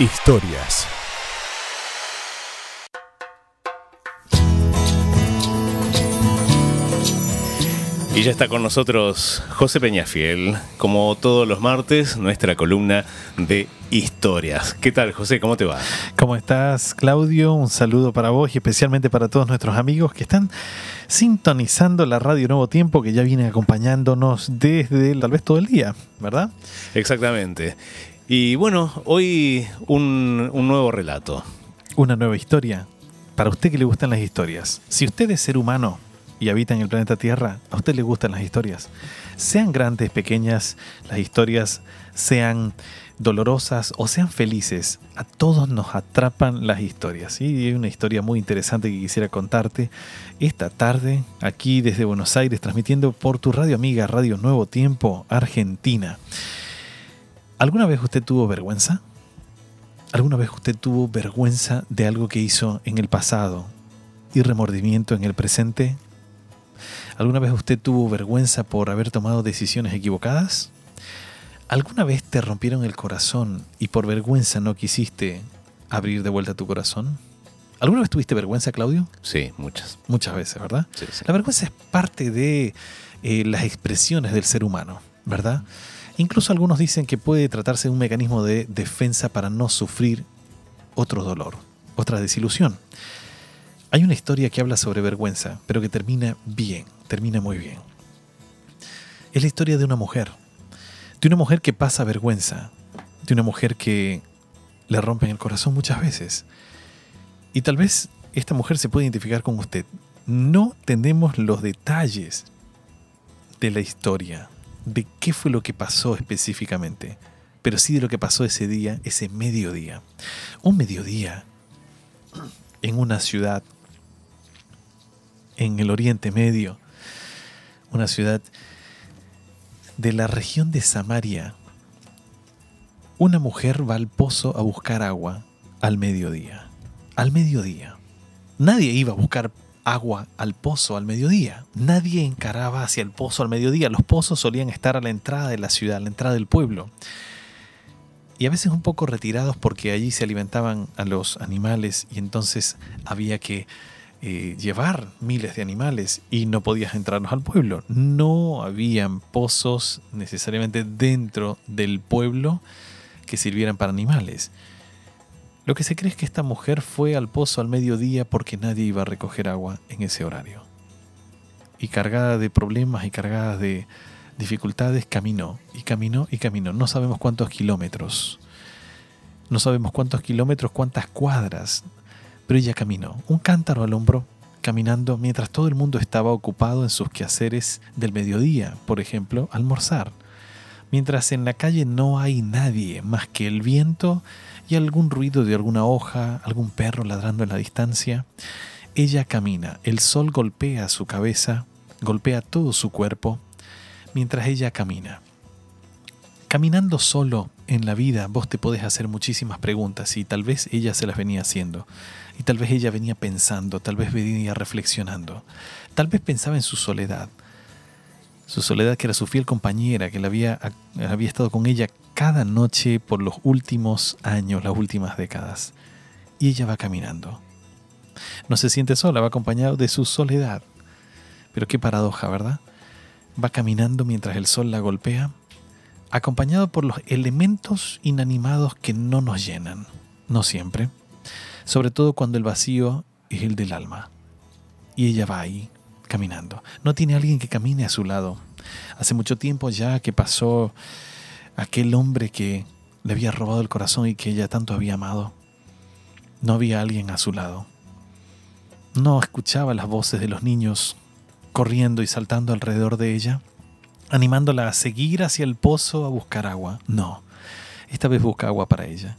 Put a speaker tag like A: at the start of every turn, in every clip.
A: Historias. Y ya está con nosotros José Peñafiel, como todos los martes, nuestra columna de historias. ¿Qué tal, José? ¿Cómo te va?
B: ¿Cómo estás, Claudio? Un saludo para vos y especialmente para todos nuestros amigos que están sintonizando la radio Nuevo Tiempo, que ya viene acompañándonos desde tal vez todo el día, ¿verdad?
A: Exactamente. Y bueno, hoy un, nuevo relato.
B: Una nueva historia. Para usted que le gustan las historias. Si usted es ser humano, y habita en el planeta Tierra, a usted le gustan las historias. Sean grandes, pequeñas, las historias sean dolorosas o sean felices, a todos nos atrapan las historias. Y hay una historia muy interesante que quisiera contarte esta tarde, aquí desde Buenos Aires, transmitiendo por tu radio amiga, Radio Nuevo Tiempo, Argentina. ¿Alguna vez usted tuvo vergüenza? ¿Alguna vez usted tuvo vergüenza de algo que hizo en el pasado y remordimiento en el presente? ¿Alguna vez usted tuvo vergüenza por haber tomado decisiones equivocadas? ¿Alguna vez te rompieron el corazón y por vergüenza no quisiste abrir de vuelta tu corazón? ¿Alguna vez tuviste vergüenza, Claudio?
A: Sí, muchas.
B: Muchas veces, ¿verdad?
A: Sí, sí.
B: La vergüenza es parte de eh, las expresiones del ser humano, ¿verdad? Incluso algunos dicen que puede tratarse de un mecanismo de defensa para no sufrir otro dolor, otra desilusión. Hay una historia que habla sobre vergüenza, pero que termina bien, termina muy bien. Es la historia de una mujer, de una mujer que pasa vergüenza, de una mujer que le rompen el corazón muchas veces. Y tal vez esta mujer se puede identificar con usted. No tenemos los detalles de la historia, de qué fue lo que pasó específicamente, pero sí de lo que pasó ese día, ese mediodía. Un mediodía en una ciudad en el Oriente Medio, una ciudad de la región de Samaria, una mujer va al pozo a buscar agua al mediodía. Al mediodía. Nadie iba a buscar agua al pozo al mediodía. Nadie encaraba hacia el pozo al mediodía. Los pozos solían estar a la entrada de la ciudad, a la entrada del pueblo. Y a veces un poco retirados porque allí se alimentaban a los animales y entonces había que eh, llevar miles de animales y no podías entrarnos al pueblo. No habían pozos necesariamente dentro del pueblo que sirvieran para animales. Lo que se cree es que esta mujer fue al pozo al mediodía porque nadie iba a recoger agua en ese horario. Y cargada de problemas y cargada de dificultades, caminó y caminó y caminó. No sabemos cuántos kilómetros. No sabemos cuántos kilómetros, cuántas cuadras. Pero ella caminó, un cántaro al hombro, caminando mientras todo el mundo estaba ocupado en sus quehaceres del mediodía, por ejemplo, almorzar. Mientras en la calle no hay nadie más que el viento y algún ruido de alguna hoja, algún perro ladrando en la distancia, ella camina, el sol golpea su cabeza, golpea todo su cuerpo, mientras ella camina. Caminando solo en la vida, vos te podés hacer muchísimas preguntas y tal vez ella se las venía haciendo. Y tal vez ella venía pensando, tal vez venía reflexionando. Tal vez pensaba en su soledad. Su soledad que era su fiel compañera, que la había, había estado con ella cada noche por los últimos años, las últimas décadas. Y ella va caminando. No se siente sola, va acompañado de su soledad. Pero qué paradoja, ¿verdad? Va caminando mientras el sol la golpea, acompañado por los elementos inanimados que no nos llenan, no siempre, sobre todo cuando el vacío es el del alma. Y ella va ahí, caminando. No tiene alguien que camine a su lado. Hace mucho tiempo ya que pasó aquel hombre que le había robado el corazón y que ella tanto había amado. No había alguien a su lado. No escuchaba las voces de los niños corriendo y saltando alrededor de ella, animándola a seguir hacia el pozo a buscar agua. No, esta vez busca agua para ella,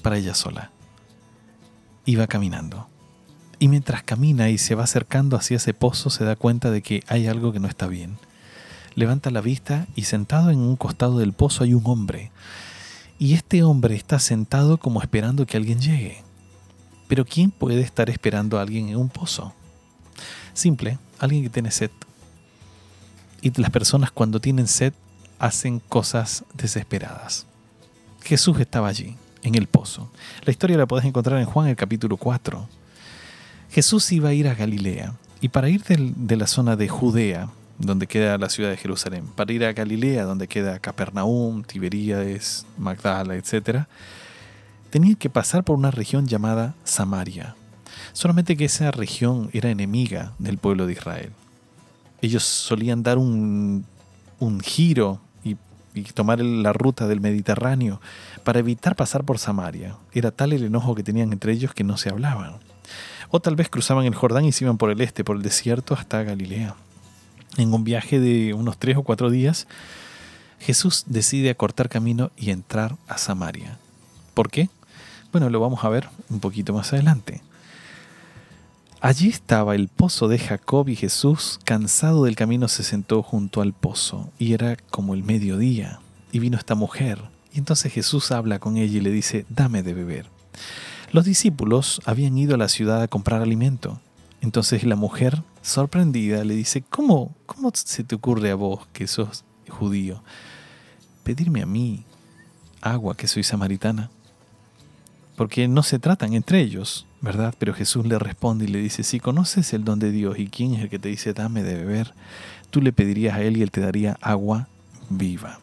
B: para ella sola. Iba caminando. Y mientras camina y se va acercando hacia ese pozo, se da cuenta de que hay algo que no está bien. Levanta la vista y sentado en un costado del pozo hay un hombre. Y este hombre está sentado como esperando que alguien llegue. Pero ¿quién puede estar esperando a alguien en un pozo? Simple, alguien que tiene sed. Y las personas cuando tienen sed hacen cosas desesperadas. Jesús estaba allí, en el pozo. La historia la podés encontrar en Juan el capítulo 4. Jesús iba a ir a Galilea y para ir de la zona de Judea, donde queda la ciudad de Jerusalén, para ir a Galilea, donde queda Capernaum, Tiberíades, Magdala, etc., tenía que pasar por una región llamada Samaria. Solamente que esa región era enemiga del pueblo de Israel. Ellos solían dar un, giro y tomar la ruta del Mediterráneo para evitar pasar por Samaria. Era tal el enojo que tenían entre ellos que no se hablaban. O tal vez cruzaban el Jordán y se iban por el este, por el desierto, hasta Galilea. En un viaje de unos tres o cuatro días, Jesús decide acortar camino y entrar a Samaria. ¿Por qué? Bueno, lo vamos a ver un poquito más adelante. Allí estaba el pozo de Jacob y Jesús, cansado del camino, se sentó junto al pozo, y era como el mediodía, y vino esta mujer, y entonces Jesús habla con ella y le dice, dame de beber. Los discípulos habían ido a la ciudad a comprar alimento. Entonces la mujer, sorprendida, le dice, ¿cómo, cómo se te ocurre a vos, que sos judío, pedirme a mí agua, que soy samaritana? Porque no se tratan entre ellos, ¿verdad? Pero Jesús le responde y le dice, si conoces el don de Dios y quién es el que te dice, dame de beber, tú le pedirías a él y él te daría agua viva.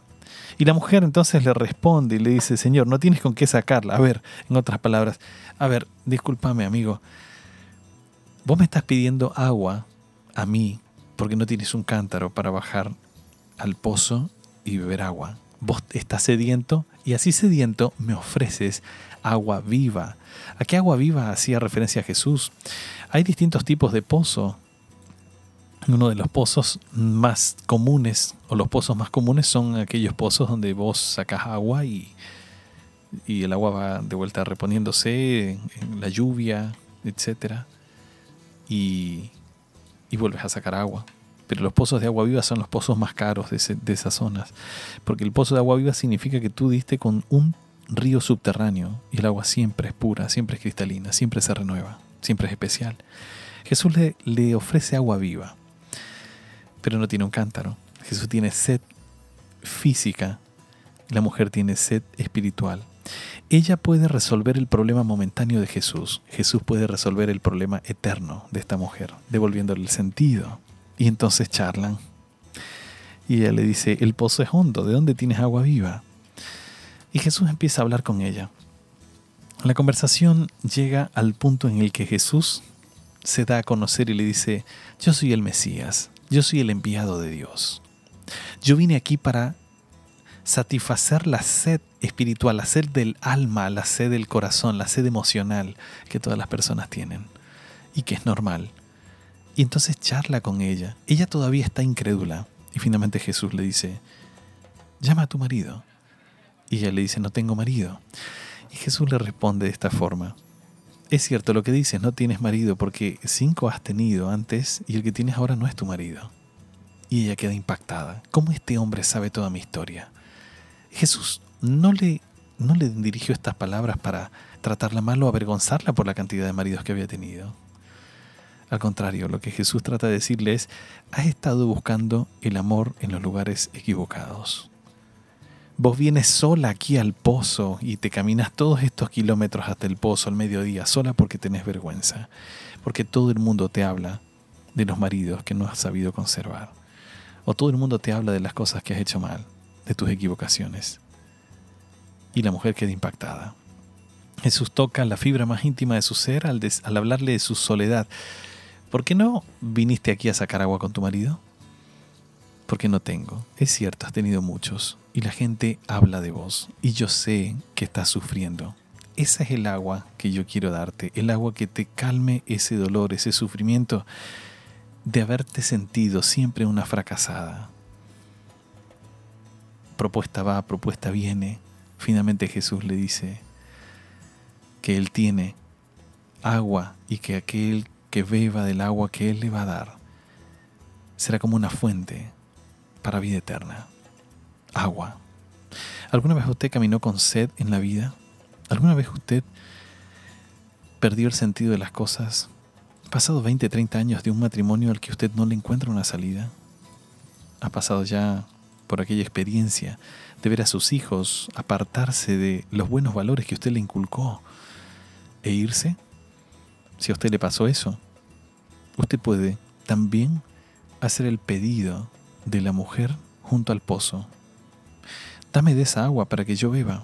B: Y la mujer entonces le responde y le dice, Señor, no tienes con qué sacarla. A ver, en otras palabras, a ver, discúlpame amigo, vos me estás pidiendo agua a mí porque no tienes un cántaro para bajar al pozo y beber agua. Vos estás sediento y así sediento me ofreces agua viva. ¿A qué agua viva hacía referencia a Jesús? Hay distintos tipos de pozo uno de los pozos más comunes, o los pozos más comunes son aquellos pozos donde vos sacas agua y, y el agua va de vuelta reponiéndose en la lluvia, etc. Y, y, vuelves a sacar agua. Pero los pozos de agua viva son los pozos más caros de, de esas zonas. Porque el pozo de agua viva significa que tú diste con un río subterráneo y el agua siempre es pura, siempre es cristalina, siempre se renueva, siempre es especial. Jesús le, le ofrece agua viva pero no tiene un cántaro. Jesús tiene sed física, la mujer tiene sed espiritual. Ella puede resolver el problema momentáneo de Jesús. Jesús puede resolver el problema eterno de esta mujer, devolviéndole el sentido. Y entonces charlan. Y ella le dice, el pozo es hondo, ¿de dónde tienes agua viva? Y Jesús empieza a hablar con ella. La conversación llega al punto en el que Jesús se da a conocer y le dice, yo soy el Mesías, yo soy el enviado de Dios. Yo vine aquí para satisfacer la sed espiritual, la sed del alma, la sed del corazón, la sed emocional que todas las personas tienen y que es normal. Y entonces charla con ella. Ella todavía está incrédula. Y finalmente Jesús le dice, llama a tu marido. Y ella le dice, no tengo marido. Y Jesús le responde de esta forma, es cierto lo que dices, no tienes marido porque cinco has tenido antes y el que tienes ahora no es tu marido. Y ella queda impactada. ¿Cómo este hombre sabe toda mi historia? Jesús no le, no le dirigió estas palabras para tratarla mal o avergonzarla por la cantidad de maridos que había tenido. Al contrario, lo que Jesús trata de decirle es, has estado buscando el amor en los lugares equivocados. Vos vienes sola aquí al pozo y te caminas todos estos kilómetros hasta el pozo al mediodía, sola porque tenés vergüenza, porque todo el mundo te habla de los maridos que no has sabido conservar, o todo el mundo te habla de las cosas que has hecho mal, de tus equivocaciones. Y la mujer queda impactada. Jesús toca la fibra más íntima de su ser al, al hablarle de su soledad. ¿Por qué no viniste aquí a sacar agua con tu marido? Porque no tengo. Es cierto, has tenido muchos y la gente habla de vos y yo sé que estás sufriendo. Esa es el agua que yo quiero darte, el agua que te calme ese dolor, ese sufrimiento de haberte sentido siempre una fracasada. Propuesta va, propuesta viene. Finalmente Jesús le dice que Él tiene agua y que aquel que beba del agua que Él le va a dar será como una fuente para vida eterna agua. ¿Alguna vez usted caminó con sed en la vida? ¿Alguna vez usted perdió el sentido de las cosas? ¿Ha pasado 20, 30 años de un matrimonio al que usted no le encuentra una salida? ¿Ha pasado ya por aquella experiencia de ver a sus hijos apartarse de los buenos valores que usted le inculcó e irse? Si a usted le pasó eso, usted puede también hacer el pedido de la mujer junto al pozo. Dame de esa agua para que yo beba,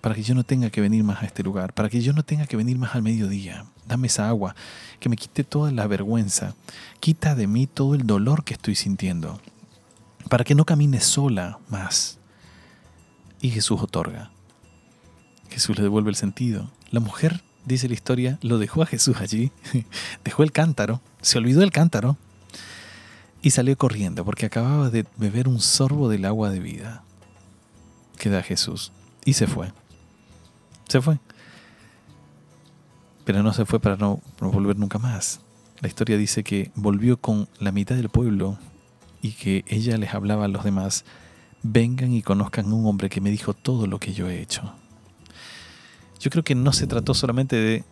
B: para que yo no tenga que venir más a este lugar, para que yo no tenga que venir más al mediodía. Dame esa agua que me quite toda la vergüenza, quita de mí todo el dolor que estoy sintiendo, para que no camine sola más. Y Jesús otorga. Jesús le devuelve el sentido. La mujer, dice la historia, lo dejó a Jesús allí, dejó el cántaro, se olvidó del cántaro y salió corriendo porque acababa de beber un sorbo del agua de vida que da Jesús. Y se fue. Se fue. Pero no se fue para no, volver nunca más. La historia dice que volvió con la mitad del pueblo y que ella les hablaba a los demás, vengan y conozcan un hombre que me dijo todo lo que yo he hecho. Yo creo que no se trató solamente de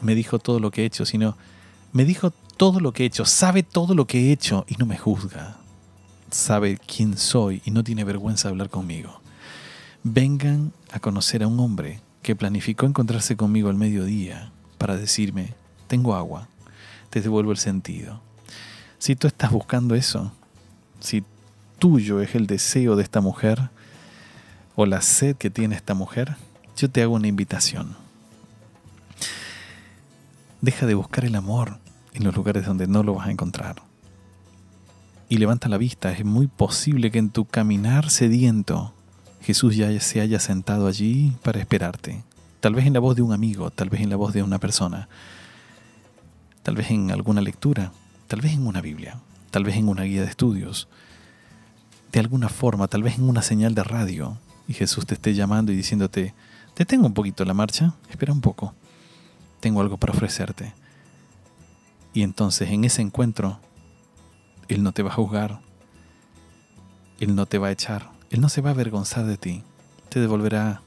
B: me dijo todo lo que he hecho, sino me dijo todo lo que he hecho, sabe todo lo que he hecho y no me juzga. Sabe quién soy y no tiene vergüenza de hablar conmigo. Vengan a conocer a un hombre que planificó encontrarse conmigo al mediodía para decirme, tengo agua, te devuelvo el sentido. Si tú estás buscando eso, si tuyo es el deseo de esta mujer o la sed que tiene esta mujer, yo te hago una invitación. Deja de buscar el amor en los lugares donde no lo vas a encontrar. Y levanta la vista, es muy posible que en tu caminar sediento Jesús ya se haya sentado allí para esperarte. Tal vez en la voz de un amigo, tal vez en la voz de una persona, tal vez en alguna lectura, tal vez en una Biblia, tal vez en una guía de estudios, de alguna forma, tal vez en una señal de radio, y Jesús te esté llamando y diciéndote, detengo un poquito la marcha, espera un poco, tengo algo para ofrecerte. Y entonces en ese encuentro, Él no te va a juzgar, Él no te va a echar, Él no se va a avergonzar de ti, te devolverá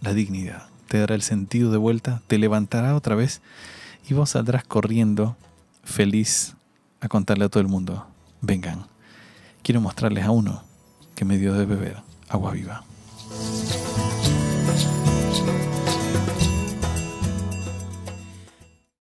B: la dignidad, te dará el sentido de vuelta, te levantará otra vez y vos saldrás corriendo feliz a contarle a todo el mundo, vengan, quiero mostrarles a uno que me dio de beber agua viva.